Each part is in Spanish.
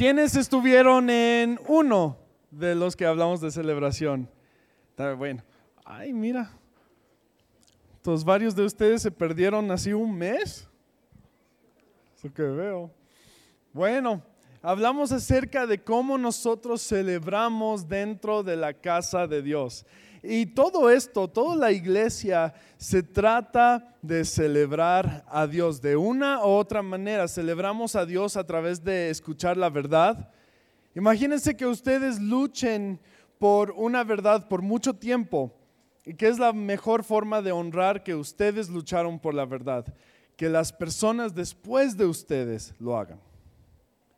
¿Quiénes estuvieron en uno de los que hablamos de celebración? Bueno. Ay, mira. Entonces varios de ustedes se perdieron así un mes. Eso que veo. Bueno, hablamos acerca de cómo nosotros celebramos dentro de la casa de Dios. Y todo esto, toda la iglesia se trata de celebrar a Dios de una u otra manera. Celebramos a Dios a través de escuchar la verdad. Imagínense que ustedes luchen por una verdad por mucho tiempo. ¿Y qué es la mejor forma de honrar que ustedes lucharon por la verdad? Que las personas después de ustedes lo hagan.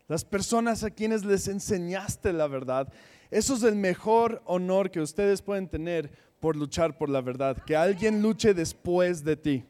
Las personas a quienes les enseñaste la verdad eso es el mejor honor que ustedes pueden tener por luchar por la verdad, que alguien luche después de ti.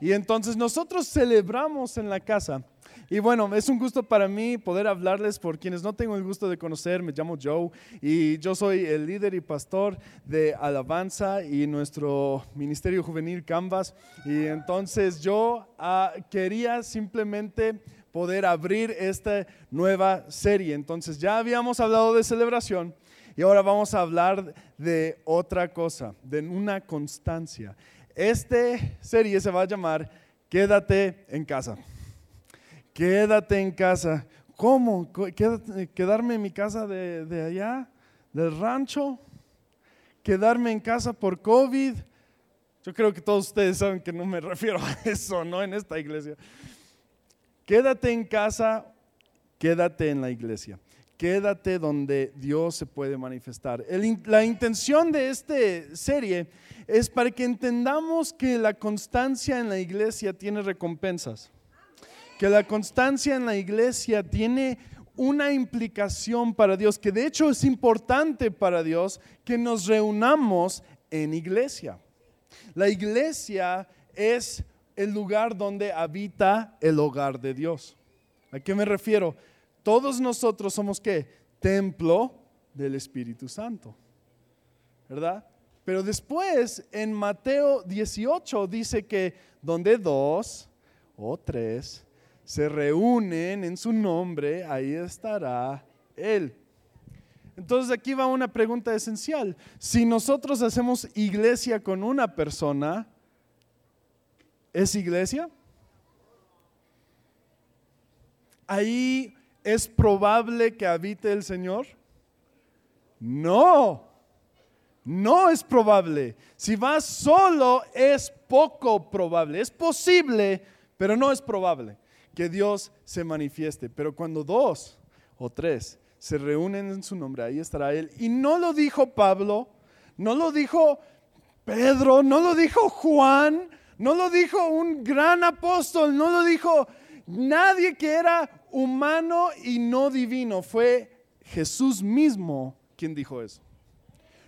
Y entonces nosotros celebramos en la casa. Y bueno, es un gusto para mí poder hablarles por quienes no tengo el gusto de conocer. Me llamo Joe y yo soy el líder y pastor de Alabanza y nuestro ministerio juvenil Canvas. Y entonces yo ah, quería simplemente poder abrir esta nueva serie. Entonces ya habíamos hablado de celebración y ahora vamos a hablar de otra cosa, de una constancia. Esta serie se va a llamar Quédate en casa. Quédate en casa. ¿Cómo? ¿Quedarme en mi casa de, de allá, del rancho? ¿Quedarme en casa por COVID? Yo creo que todos ustedes saben que no me refiero a eso, ¿no? En esta iglesia. Quédate en casa, quédate en la iglesia. Quédate donde Dios se puede manifestar. la intención de esta serie es para que entendamos que la constancia en la iglesia tiene recompensas. Que la constancia en la iglesia tiene una implicación para Dios, que de hecho es importante para Dios que nos reunamos en iglesia. La iglesia es el lugar donde habita el hogar de Dios. ¿A qué me refiero? Todos nosotros somos qué? Templo del Espíritu Santo. ¿Verdad? Pero después en Mateo 18 dice que donde dos o tres se reúnen en su nombre, ahí estará Él. Entonces aquí va una pregunta esencial. Si nosotros hacemos iglesia con una persona, ¿Es iglesia? Ahí es probable que habite el Señor. No, no es probable. Si vas solo es poco probable. Es posible, pero no es probable que Dios se manifieste. Pero cuando dos o tres se reúnen en su nombre, ahí estará Él. Y no lo dijo Pablo, no lo dijo Pedro, no lo dijo Juan, no lo dijo un gran apóstol, no lo dijo nadie que era humano y no divino. Fue Jesús mismo quien dijo eso.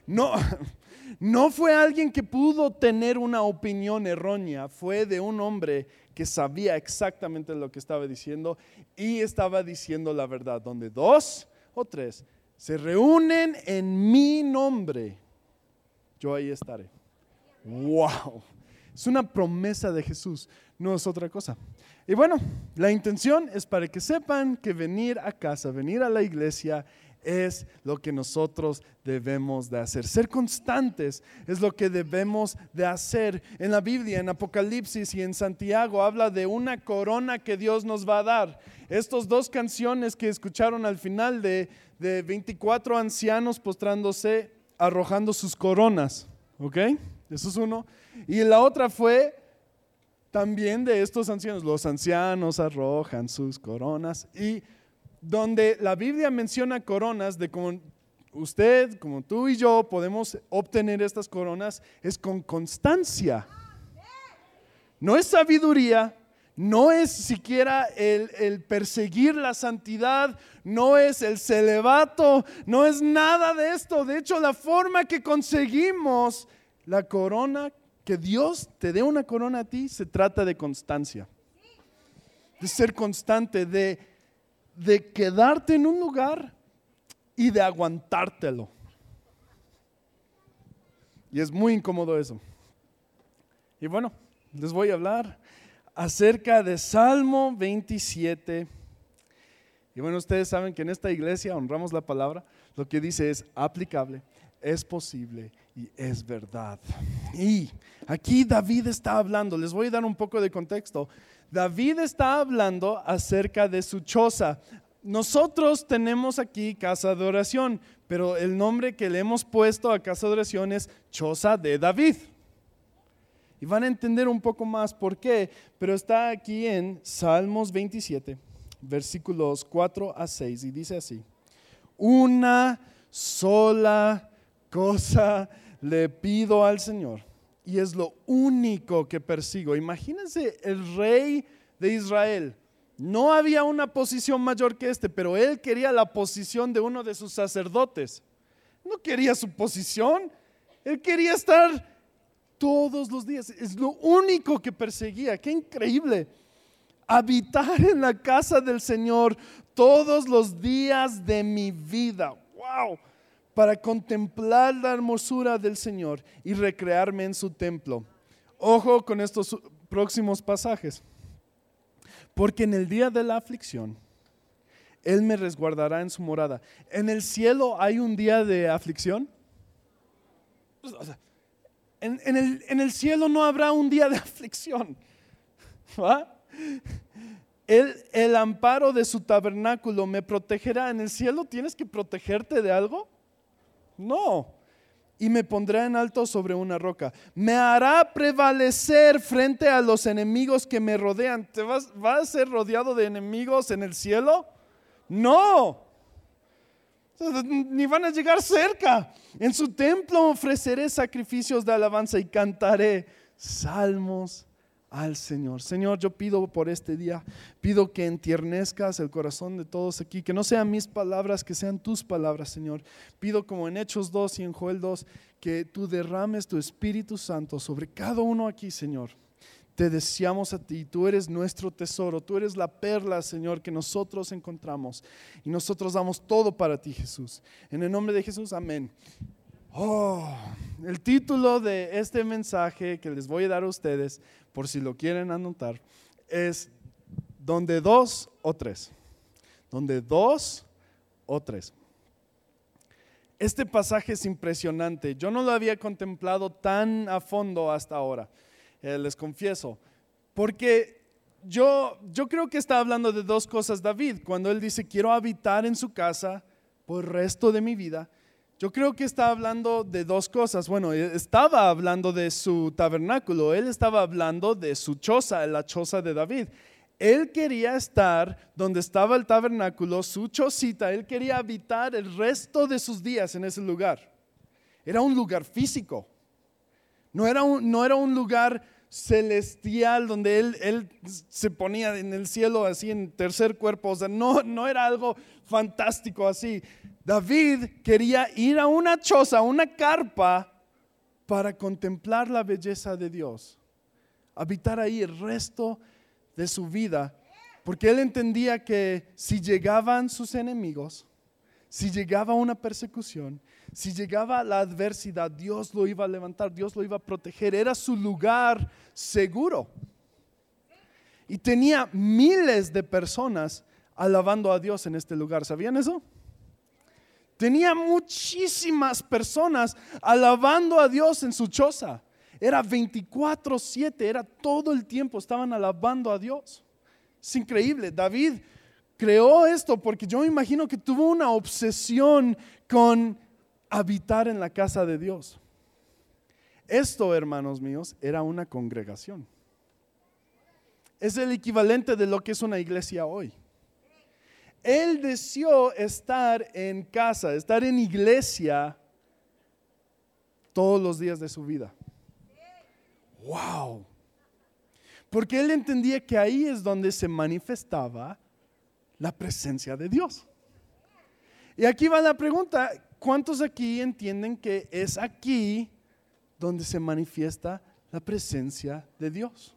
No, no fue alguien que pudo tener una opinión errónea, fue de un hombre que sabía exactamente lo que estaba diciendo y estaba diciendo la verdad. Donde dos o tres se reúnen en mi nombre, yo ahí estaré. ¡Wow! Es una promesa de Jesús, no es otra cosa. Y bueno, la intención es para que sepan que venir a casa, venir a la iglesia es lo que nosotros debemos de hacer. Ser constantes es lo que debemos de hacer. En la Biblia, en Apocalipsis y en Santiago, habla de una corona que Dios nos va a dar. Estas dos canciones que escucharon al final de, de 24 ancianos postrándose, arrojando sus coronas. ¿Ok? Eso es uno. Y la otra fue también de estos ancianos. Los ancianos arrojan sus coronas. Y donde la Biblia menciona coronas de como usted, como tú y yo podemos obtener estas coronas, es con constancia. No es sabiduría, no es siquiera el, el, perseguir la santidad, no es el celibato, no es nada de esto. De hecho, la forma que conseguimos la corona, que Dios te dé una corona a ti, se trata de constancia. De ser constante, de, de quedarte en un lugar y de aguantártelo. Y es muy incómodo eso. Y bueno, les voy a hablar acerca de Salmo 27. Y bueno, ustedes saben que en esta iglesia honramos la palabra. Lo que dice es aplicable, es posible y es verdad. Y aquí David está hablando, les voy a dar un poco de contexto. David está hablando acerca de su choza. Nosotros tenemos aquí casa de oración, pero el nombre que le hemos puesto a casa de oración es choza de David. Y van a entender un poco más por qué, pero está aquí en Salmos 27, versículos 4 a 6, y dice así, una sola cosa le pido al Señor, y es lo único que persigo. Imagínense el rey de Israel. No había una posición mayor que este, pero él quería la posición de uno de sus sacerdotes. No quería su posición, él quería estar todos los días. Es lo único que perseguía. Qué increíble. Habitar en la casa del Señor todos los días de mi vida. ¡Wow! Para contemplar la hermosura del Señor y recrearme en su templo. Ojo con estos próximos pasajes. Porque en el día de la aflicción, Él me resguardará en su morada. ¿En el cielo hay un día de aflicción? en, el, cielo no habrá un día de aflicción. El, el amparo de su tabernáculo me protegerá. ¿En el cielo tienes que protegerte de algo? No. Y me pondrá en alto sobre una roca. Me hará prevalecer frente a los enemigos que me rodean. ¿Te vas, a ser rodeado de enemigos en el cielo? No ni van a llegar cerca. En su templo ofreceré sacrificios de alabanza y cantaré salmos al Señor. Señor, yo pido por este día, pido que entiernezcas el corazón de todos aquí, que no sean mis palabras, que sean tus palabras, Señor. Pido como en Hechos 2 y en Joel 2, que tú derrames tu Espíritu Santo sobre cada uno aquí, Señor te deseamos a ti. Tú eres nuestro tesoro. Tú eres la perla, Señor, que nosotros encontramos. Y nosotros damos todo para ti, Jesús. En el nombre de Jesús, amén. Oh, el título de este mensaje que les voy a dar a ustedes, por si lo quieren anotar, es donde dos o tres. Donde dos o tres. Este pasaje es impresionante. Yo no lo había contemplado tan a fondo hasta ahora. Eh, les confieso. Porque yo, yo creo que está hablando de dos cosas David. Cuando él dice, quiero habitar en su casa por el resto de mi vida, yo creo que está hablando de dos cosas. Bueno, e, estaba hablando de su tabernáculo, él estaba hablando de su choza, la choza de David. Él quería estar donde estaba el tabernáculo, su chocita, él quería habitar el resto de sus días en ese lugar. Era un lugar físico, no era un, no era un lugar celestial donde él, él se ponía en el cielo así en tercer cuerpo. O sea, no, no era algo fantástico así. David quería ir a una choza, una carpa, para contemplar la belleza de Dios. Habitar ahí el resto de su vida. Porque él entendía que si llegaban sus enemigos, si llegaba una persecución, si llegaba la adversidad, Dios lo iba a levantar, Dios lo iba a proteger. Era su lugar seguro. Y tenía miles de personas alabando a Dios en este lugar. ¿Sabían eso? Tenía muchísimas personas alabando a Dios en su choza. Era 24/7, era todo el tiempo, estaban alabando a Dios. Es increíble. David creó esto porque yo me imagino que tuvo una obsesión con habitar en la casa de Dios. Esto, hermanos míos, era una congregación. Es el equivalente de lo que es una iglesia hoy. Él deseó estar en casa, estar en iglesia todos los días de su vida. ¡Wow! Porque él entendía que ahí es donde se manifestaba la presencia de Dios. Y aquí va la pregunta, ¿cuántos aquí entienden que es aquí donde se manifiesta la presencia de Dios?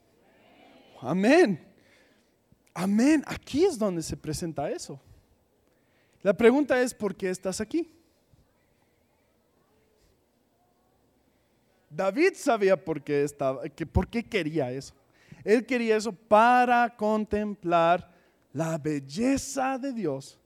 Amén. Amén. Aquí es donde se presenta eso. La pregunta es, ¿por qué estás aquí? David sabía por qué estaba, que por qué quería eso. Él quería eso para contemplar la belleza de Dios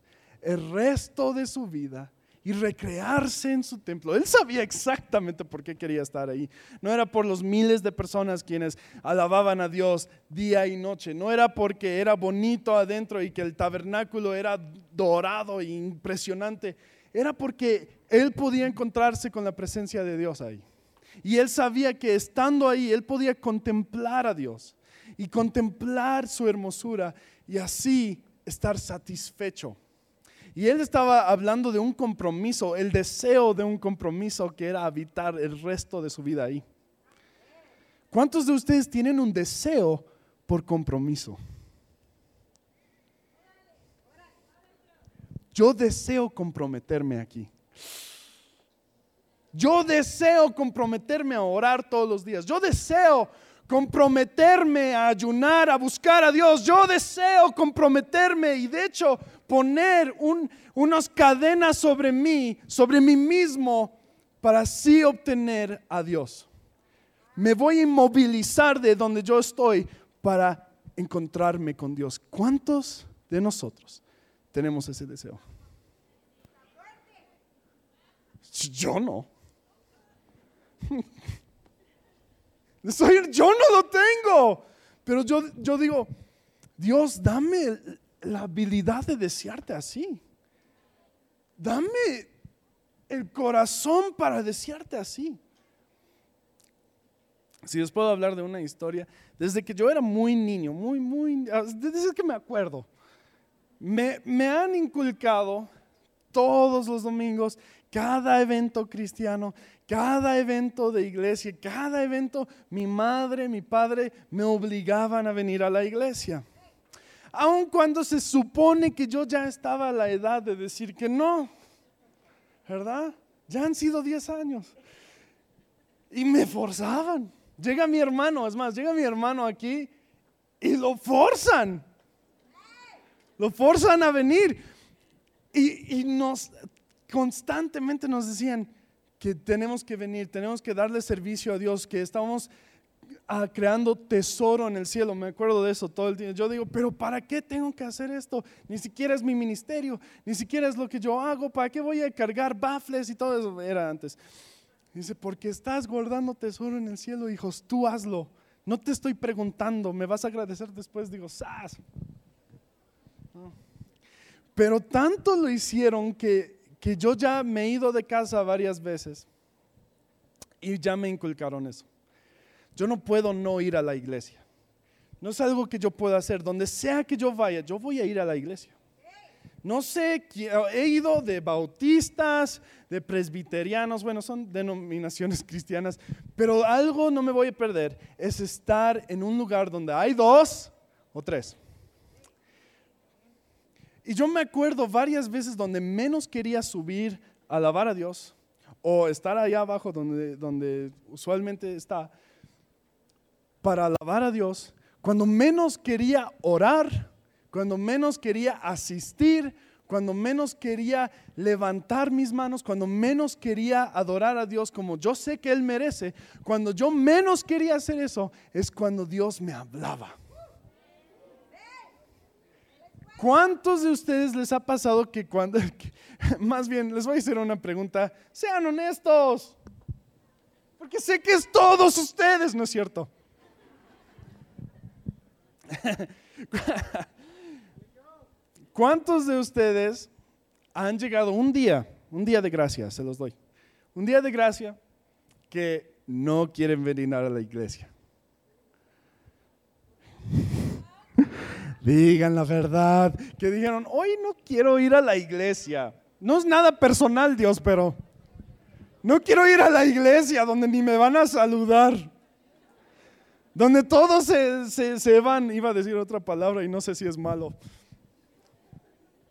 el resto de su vida y recrearse en su templo. Él sabía exactamente por qué quería estar ahí. No era por los miles de personas quienes alababan a Dios día y noche. No era porque era bonito adentro y que el tabernáculo era dorado e impresionante. Era porque él podía encontrarse con la presencia de Dios ahí. Y él sabía que estando ahí, él podía contemplar a Dios y contemplar su hermosura y así estar satisfecho. Y él estaba hablando de un compromiso, el deseo de un compromiso que era habitar el resto de su vida ahí. ¿Cuántos de ustedes tienen un deseo por compromiso? Yo deseo comprometerme aquí. Yo deseo comprometerme a orar todos los días. Yo deseo comprometerme a ayunar, a buscar a Dios. Yo deseo comprometerme y de hecho poner unas cadenas sobre mí, sobre mí mismo, para así obtener a Dios. Me voy a inmovilizar de donde yo estoy para encontrarme con Dios. ¿Cuántos de nosotros tenemos ese deseo? Yo no. yo no lo tengo. Pero yo, yo digo, Dios, dame la habilidad de desearte así. Dame el corazón para desearte así. Si os puedo hablar de una historia, desde que yo era muy niño, muy, muy, desde que me acuerdo, me, me han inculcado todos los domingos, cada evento cristiano, cada evento de iglesia, cada evento, mi madre, mi padre me obligaban a venir a la iglesia. Aun cuando se supone que yo ya estaba a la edad de decir que no, ¿verdad? Ya han sido 10 años. Y me forzaban. Llega mi hermano, es más, llega mi hermano aquí y lo forzan. Lo forzan a venir. Y, y nos constantemente nos decían, que tenemos que venir, tenemos que darle servicio a Dios, que estamos ah, creando tesoro en el cielo. Me acuerdo de eso todo el tiempo. Yo digo, pero ¿para qué tengo que hacer esto? Ni siquiera es mi ministerio, ni siquiera es lo que yo hago. ¿Para qué voy a cargar bafles y todo eso? Era antes. Dice, porque estás guardando tesoro en el cielo, hijos, tú hazlo. No te estoy preguntando, me vas a agradecer después. Digo, ¡sas! Pero tanto lo hicieron que que yo ya me he ido de casa varias veces y ya me inculcaron eso. Yo no puedo no ir a la iglesia. No es algo que yo pueda hacer. Donde sea que yo vaya, yo voy a ir a la iglesia. No sé, he ido de bautistas, de presbiterianos, bueno, son denominaciones cristianas, pero algo no me voy a perder, es estar en un lugar donde hay dos o tres. Y yo me acuerdo varias veces donde menos quería subir a alabar a Dios o estar allá abajo donde, donde usualmente está para alabar a Dios, cuando menos quería orar, cuando menos quería asistir, cuando menos quería levantar mis manos, cuando menos quería adorar a Dios como yo sé que Él merece, cuando yo menos quería hacer eso, es cuando Dios me hablaba. ¿Cuántos de ustedes les ha pasado que cuando, más bien, les voy a hacer una pregunta, sean honestos, porque sé que es todos ustedes, ¿no es cierto? ¿Cuántos de ustedes han llegado un día, un día de gracia, se los doy, un día de gracia que no quieren venir a la iglesia? Digan la verdad, que dijeron, hoy no quiero ir a la iglesia. No es nada personal, Dios, pero no quiero ir a la iglesia donde ni me van a saludar. Donde todos se, se, van, iba a decir otra palabra y no sé si es malo.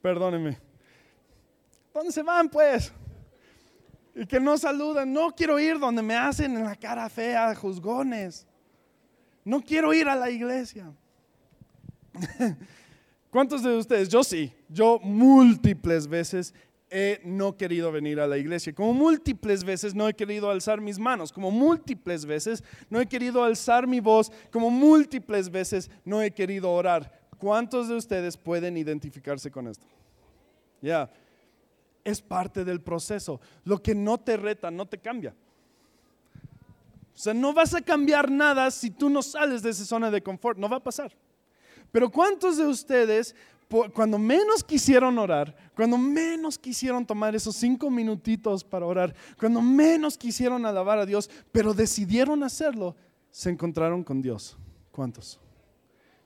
Perdónenme. ¿Dónde se van pues? Y que no saludan. No quiero ir donde me hacen en la cara fea, juzgones. No quiero ir a la iglesia. ¿Cuántos de ustedes? Yo sí, yo múltiples veces he no querido venir a la iglesia, como múltiples veces no he querido alzar mis manos, como múltiples veces no he querido alzar mi voz, como múltiples veces no he querido orar. ¿Cuántos de ustedes pueden identificarse con esto? Ya, es parte del proceso. Lo que no te reta, no te cambia. O sea, no vas a cambiar nada si tú no sales de esa zona de confort, no va a pasar. Pero ¿cuántos de ustedes, cuando menos quisieron orar, cuando menos quisieron tomar esos cinco minutitos para orar, cuando menos quisieron alabar a Dios, pero decidieron hacerlo, se encontraron con Dios? ¿Cuántos?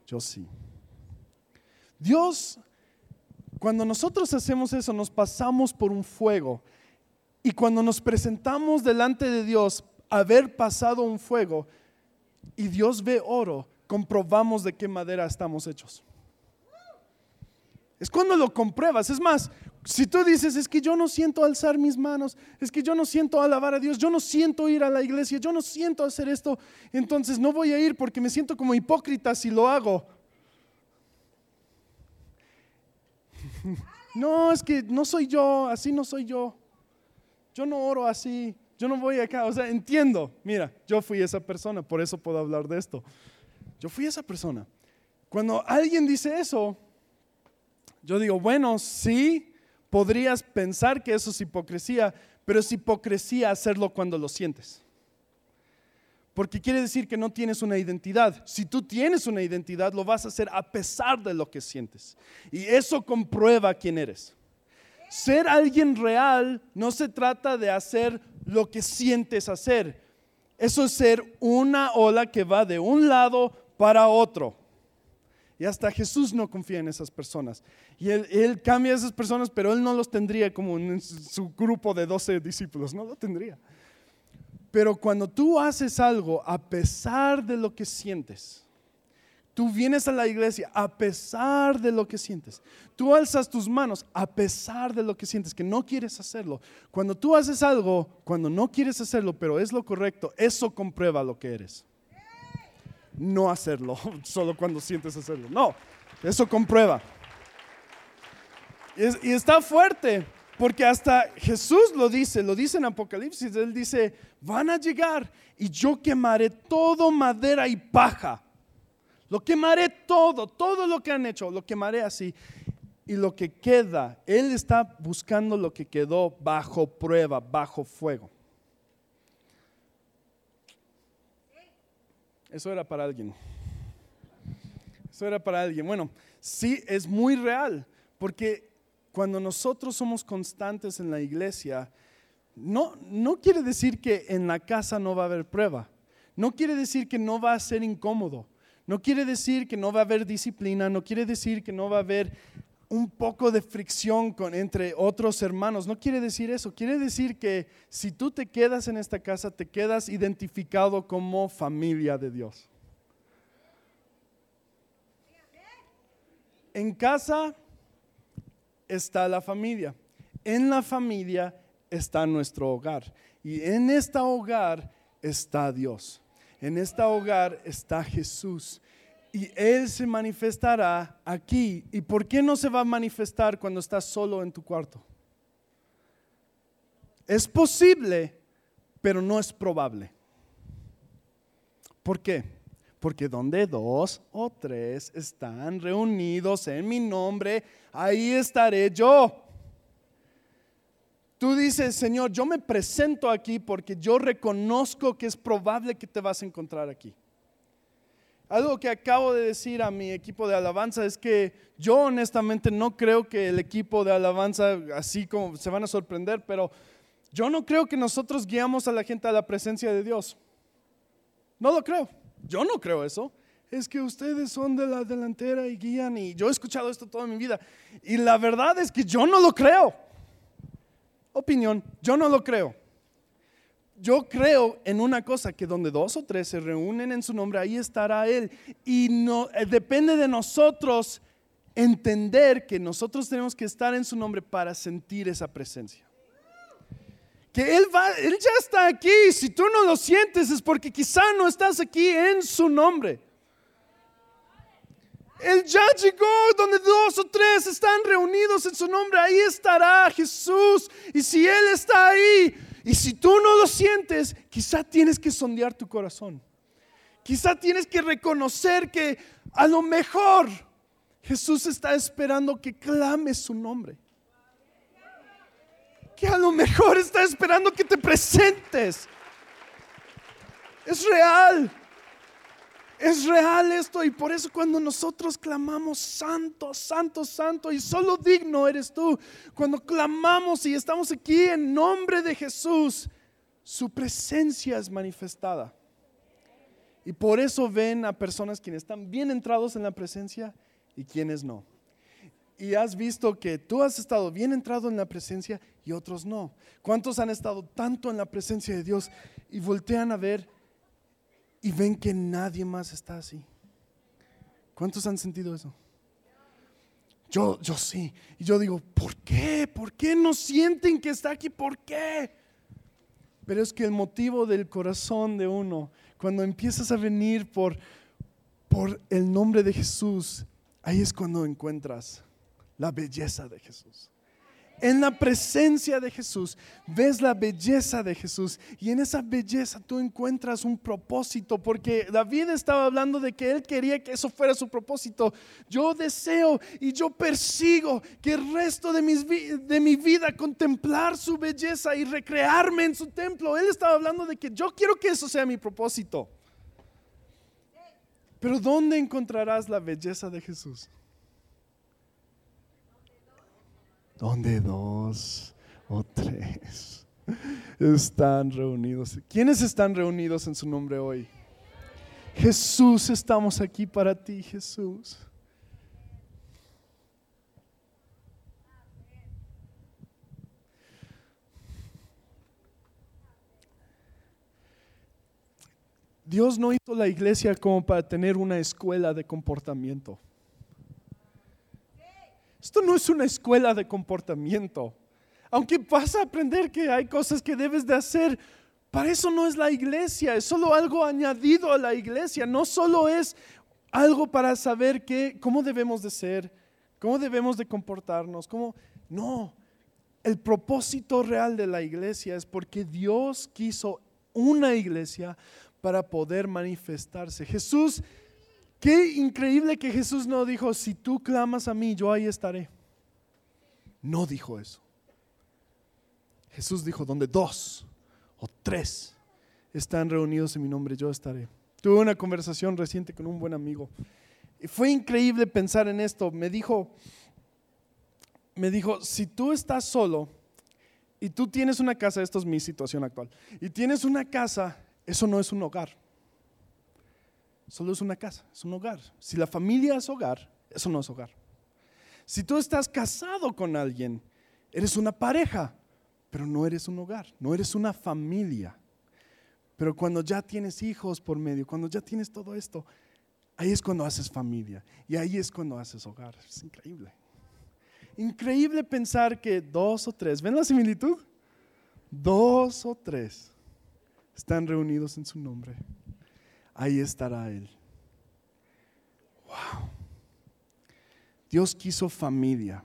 Yo sí. Dios, cuando nosotros hacemos eso, nos pasamos por un fuego. Y cuando nos presentamos delante de Dios, haber pasado un fuego, y Dios ve oro, comprobamos de qué madera estamos hechos. Es cuando lo compruebas. Es más, si tú dices, es que yo no siento alzar mis manos, es que yo no siento alabar a Dios, yo no siento ir a la iglesia, yo no siento hacer esto, entonces no voy a ir porque me siento como hipócrita si lo hago. No, es que no soy yo, así no soy yo. Yo no oro así, yo no voy acá. O sea, entiendo, mira, yo fui esa persona, por eso puedo hablar de esto. Yo fui esa persona. Cuando alguien dice eso, yo digo, bueno, sí, podrías pensar que eso es hipocresía, pero es hipocresía hacerlo cuando lo sientes. Porque quiere decir que no tienes una identidad. Si tú tienes una identidad, lo vas a hacer a pesar de lo que sientes. Y eso comprueba quién eres. Ser alguien real no se trata de hacer lo que sientes hacer. Eso es ser una ola que va de un lado para otro. Y hasta Jesús no confía en esas personas. Y él, cambia a esas personas, pero él no los tendría como en su grupo de 12 discípulos, no lo tendría. Pero cuando tú haces algo a pesar de lo que sientes, tú vienes a la iglesia a pesar de lo que sientes, tú alzas tus manos a pesar de lo que sientes, que no quieres hacerlo. Cuando tú haces algo, cuando no quieres hacerlo, pero es lo correcto, eso comprueba lo que eres. No hacerlo solo cuando sientes hacerlo. No, eso comprueba. Y, está fuerte, porque hasta Jesús lo dice, lo dice en Apocalipsis, él dice, van a llegar y yo quemaré todo madera y paja. Lo quemaré todo, todo lo que han hecho, lo quemaré así. Y lo que queda, Él está buscando lo que quedó bajo prueba, bajo fuego. Eso era para alguien. Eso era para alguien. Bueno, sí, es muy real, porque cuando nosotros somos constantes en la iglesia, no, no quiere decir que en la casa no va a haber prueba. No quiere decir que no va a ser incómodo. No quiere decir que no va a haber disciplina. No quiere decir que no va a haber un poco de fricción con, entre otros hermanos. No quiere decir eso. Quiere decir que si tú te quedas en esta casa, te quedas identificado como familia de Dios. En casa está la familia. En la familia está nuestro hogar. Y en este hogar está Dios. En este hogar está Jesús. Y Él se manifestará aquí. ¿Y por qué no se va a manifestar cuando estás solo en tu cuarto? Es posible, pero no es probable. ¿Por qué? Porque donde dos o tres están reunidos en mi nombre, ahí estaré yo. Tú dices, Señor, yo me presento aquí porque yo reconozco que es probable que te vas a encontrar aquí. Algo que acabo de decir a mi equipo de alabanza es que yo honestamente no creo que el equipo de alabanza, así como se van a sorprender, pero yo no creo que nosotros guiamos a la gente a la presencia de Dios. No lo creo. Yo no creo eso. Es que ustedes son de la delantera y guían y yo he escuchado esto toda mi vida. Y la verdad es que yo no lo creo. Opinión, yo no lo creo. Yo creo en una cosa, que donde dos o tres se reúnen en su nombre, ahí estará Él. Y no, eh, depende de nosotros entender que nosotros tenemos que estar en su nombre para sentir esa presencia que Él, va, Él ya está aquí. Si tú no lo sientes es porque quizá no estás aquí en su nombre. Él ya llegó donde dos o tres están reunidos en su nombre. Ahí estará Jesús. Y si Él está ahí, y si tú no lo sientes, quizá tienes que sondear tu corazón. Quizá tienes que reconocer que a lo mejor Jesús está esperando que clames su nombre. Que a lo mejor está esperando que te presentes. Es real. Es real esto y por eso cuando nosotros clamamos santo, santo, santo y solo digno eres tú, cuando clamamos y estamos aquí en nombre de Jesús, su presencia es manifestada. Y por eso ven a personas quienes están bien entrados en la presencia y quienes no. Y has visto que tú has estado bien entrado en la presencia y otros no. ¿Cuántos han estado tanto en la presencia de Dios y voltean a ver y ven que nadie más está así? ¿Cuántos han sentido eso? Yo, yo sí. Y yo digo, ¿por qué? ¿Por qué no sienten que está aquí? ¿Por qué? Pero es que el motivo del corazón de uno, cuando empiezas a venir por, por el nombre de Jesús, ahí es cuando encuentras la belleza de Jesús. En la presencia de Jesús ves la belleza de Jesús y en esa belleza tú encuentras un propósito porque David estaba hablando de que él quería que eso fuera su propósito. Yo deseo y yo persigo que el resto de, mi vida contemplar su belleza y recrearme en su templo. Él estaba hablando de que yo quiero que eso sea mi propósito. Pero ¿dónde encontrarás la belleza de Jesús? Donde dos o tres están reunidos. ¿Quiénes están reunidos en su nombre hoy? Jesús, estamos aquí para ti, Jesús. Dios no hizo la iglesia como para tener una escuela de comportamiento. Esto no es una escuela de comportamiento. Aunque vas a aprender que hay cosas que debes de hacer, para eso no es la iglesia, es solo algo añadido a la iglesia, no solo es algo para saber qué, cómo debemos de ser, cómo debemos de comportarnos, cómo no. El propósito real de la iglesia es porque Dios quiso una iglesia para poder manifestarse. Jesús Qué increíble que Jesús no dijo, si tú clamas a mí, yo ahí estaré. No dijo eso. Jesús dijo, donde dos o tres están reunidos en mi nombre, yo estaré. Tuve una conversación reciente con un buen amigo. Y fue increíble pensar en esto. Me dijo, me dijo, si tú estás solo y tú tienes una casa, esto es mi situación actual, y tienes una casa, eso no es un hogar. Solo es una casa, es un hogar. Si la familia es hogar, eso no es hogar. Si tú estás casado con alguien, eres una pareja, pero no eres un hogar, no eres una familia. Pero cuando ya tienes hijos por medio, cuando ya tienes todo esto, ahí es cuando haces familia y ahí es cuando haces hogar. Es increíble. Increíble pensar que dos o tres, ¿ven la similitud? Dos o tres están reunidos en su nombre ahí estará Él. Wow. Dios quiso familia.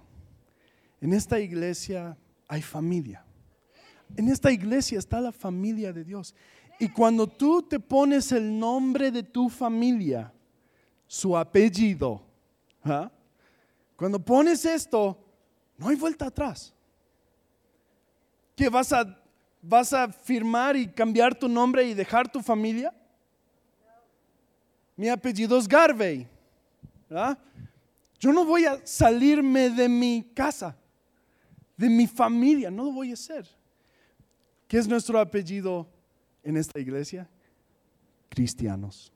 En esta iglesia hay familia. En esta iglesia está la familia de Dios. Y cuando tú te pones el nombre de tu familia, su apellido, ¿ah? cuando pones esto, no hay vuelta atrás. ¿Qué vas a, vas a firmar y cambiar tu nombre y dejar tu familia? Mi apellido es Garvey. Yo no voy a salirme de mi casa, de mi familia, no lo voy a hacer. ¿Qué es nuestro apellido en esta iglesia? Cristianos.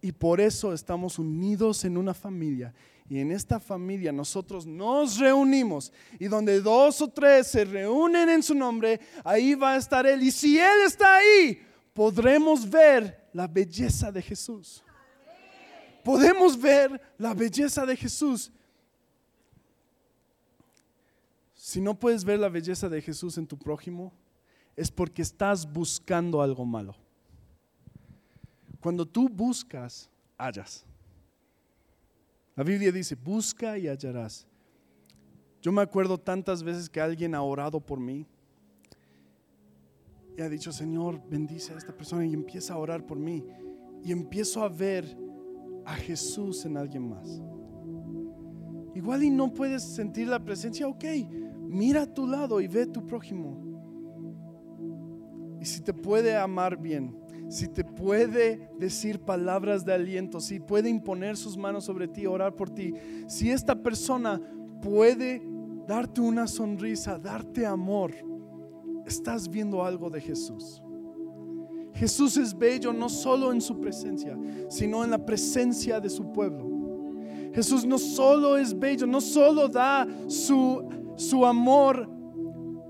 Y por eso estamos unidos en una familia. Y en esta familia nosotros nos reunimos. Y donde dos o tres se reúnen en su nombre, ahí va a estar Él. Y si Él está ahí, podremos ver la belleza de Jesús. Podemos ver la belleza de Jesús. Si no puedes ver la belleza de Jesús en tu prójimo, es porque estás buscando algo malo. Cuando tú buscas, hallas. La Biblia dice, busca y hallarás. Yo me acuerdo tantas veces que alguien ha orado por mí y ha dicho, Señor, bendice a esta persona y empieza a orar por mí. Y empiezo a ver a Jesús en alguien más. Igual y no puedes sentir la presencia, ok, mira a tu lado y ve a tu prójimo. Y si te puede amar bien, si te puede decir palabras de aliento, si puede imponer sus manos sobre ti, orar por ti, si esta persona puede darte una sonrisa, darte amor, estás viendo algo de Jesús. Jesús es bello no solo en su presencia, sino en la presencia de su pueblo. Jesús no solo es bello, no solo da su, su amor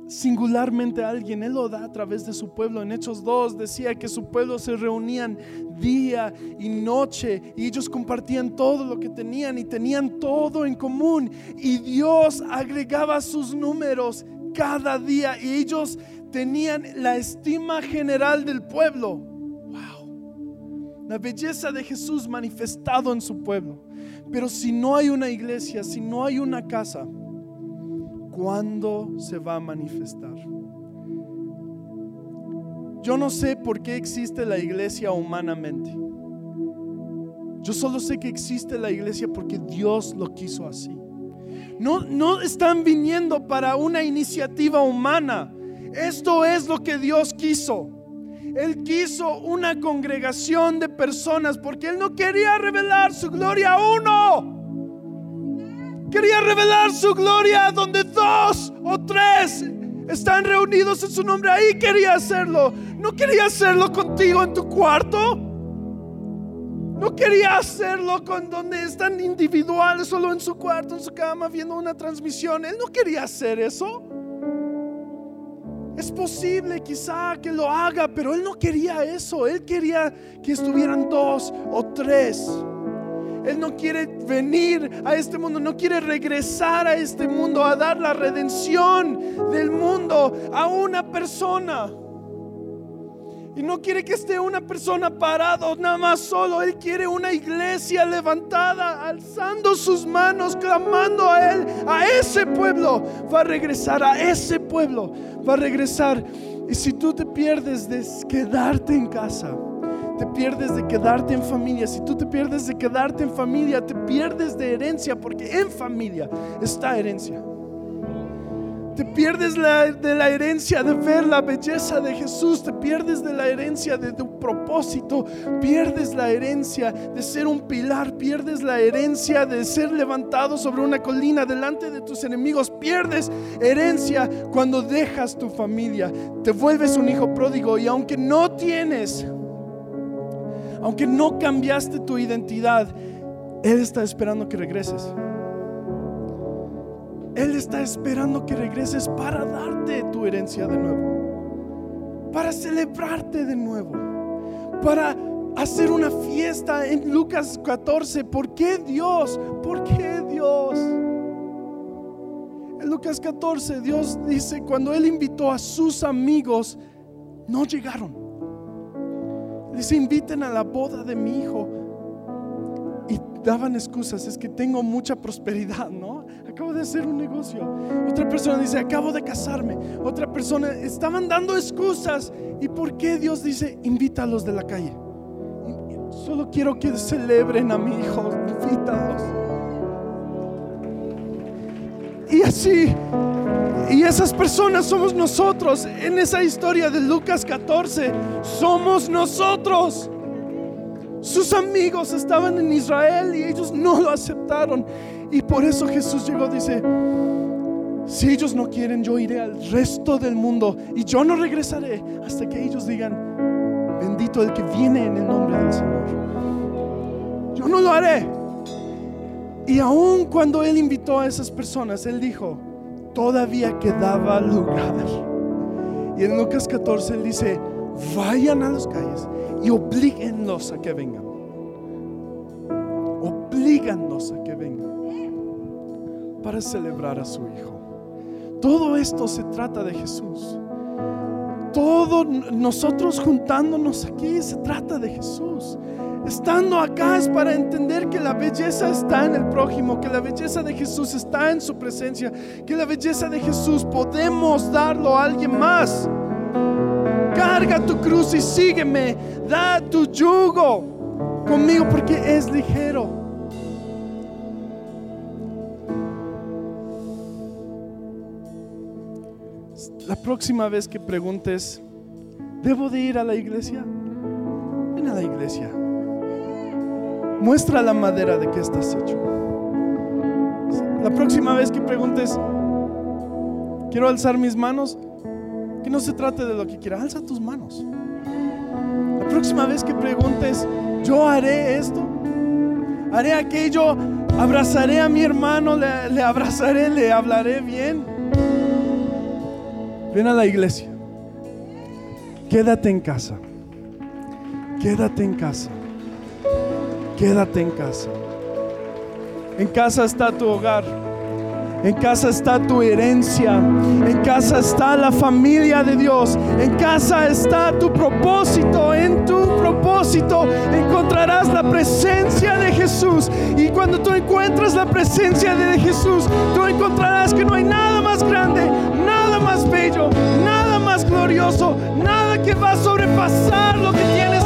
singularmente a alguien, Él lo da a través de su pueblo. En Hechos 2 decía que su pueblo se reunían día y noche y ellos compartían todo lo que tenían y tenían todo en común. Y Dios agregaba sus números cada día y ellos tenían la estima general del pueblo. Wow. La belleza de Jesús manifestado en su pueblo. Pero si no hay una iglesia, si no hay una casa, ¿cuándo se va a manifestar? Yo no sé por qué existe la iglesia humanamente. Yo solo sé que existe la iglesia porque Dios lo quiso así. No, no están viniendo para una iniciativa humana. Esto es lo que Dios quiso. Él quiso una congregación de personas porque Él no quería revelar su gloria a uno. Quería revelar su gloria donde dos o tres están reunidos en su nombre. Ahí quería hacerlo. No quería hacerlo contigo en tu cuarto. No quería hacerlo con donde están individuales, solo en su cuarto, en su cama, viendo una transmisión. Él no quería hacer eso. Es posible quizá que lo haga, pero él no quería eso. Él quería que estuvieran dos o tres. Él no quiere venir a este mundo, no quiere regresar a este mundo a dar la redención del mundo a una persona. Y no quiere que esté una persona parado nada más solo. Él quiere una iglesia levantada, alzando sus manos, clamando a Él, a ese pueblo. Va a regresar a ese pueblo. Va a regresar. Y si tú te pierdes de quedarte en casa, te pierdes de quedarte en familia. Si tú te pierdes de quedarte en familia, te pierdes de herencia, porque en familia está herencia. Te pierdes de la herencia de ver la belleza de Jesús. Te pierdes de la herencia de tu propósito. Pierdes la herencia de ser un pilar. Pierdes la herencia de ser levantado sobre una colina delante de tus enemigos. Pierdes herencia cuando dejas tu familia. Te vuelves un hijo pródigo y aunque no tienes, aunque no cambiaste tu identidad, Él está esperando que regreses. Él está esperando que regreses para darte tu herencia de nuevo, para celebrarte de nuevo, para hacer una fiesta en Lucas 14. ¿Por qué Dios? ¿Por qué Dios? En Lucas 14 Dios dice, cuando Él invitó a sus amigos, no llegaron. Dice, inviten a la boda de mi hijo. Y daban excusas, es que tengo mucha prosperidad, ¿no? acabo de hacer un negocio. Otra persona dice, acabo de casarme. Otra persona, estaban dando excusas. ¿Y por qué Dios dice, invítalos de la calle? Solo quiero que celebren a mi hijo, invítalos. Y así, y esas personas somos nosotros. En esa historia de Lucas 14, somos nosotros. Sus amigos estaban en Israel y ellos no lo aceptaron. Y por eso Jesús llegó, dice, si ellos no quieren, yo iré al resto del mundo y yo no regresaré hasta que ellos digan, bendito el que viene en el nombre del Señor. Yo no lo haré. Y aun cuando Él invitó a esas personas, Él dijo, todavía quedaba lugar. Y en Lucas 14 Él dice, vayan a las calles y oblíguenlos a que vengan. Oblíganlos a que vengan para celebrar a su Hijo. Todo esto se trata de Jesús. Todo nosotros juntándonos aquí se trata de Jesús. Estando acá es para entender que la belleza está en el prójimo, que la belleza de Jesús está en su presencia, que la belleza de Jesús podemos darlo a alguien más. Carga tu cruz y sígueme, da tu yugo. conmigo porque es ligero. La próxima vez que preguntes, ¿debo de ir a la iglesia? Ven a la iglesia. Muestra la madera de que estás hecho. La próxima vez que preguntes, quiero alzar mis manos, que no se trate de lo que quiera, alza tus manos. La próxima vez que preguntes, yo haré esto, haré aquello, abrazaré a mi hermano, le, le abrazaré, le hablaré bien. Ven a la iglesia. Quédate en casa. Quédate en casa. Quédate en casa. En casa está tu hogar. En casa está tu herencia. En casa está la familia de Dios. En casa está tu propósito. En tu propósito encontrarás la presencia de Jesús. Y cuando tú encuentras la presencia de Jesús, tú encontrarás que no hay nada más grande, nada más bello, nada más glorioso, nada que va a sobrepasar lo que tienes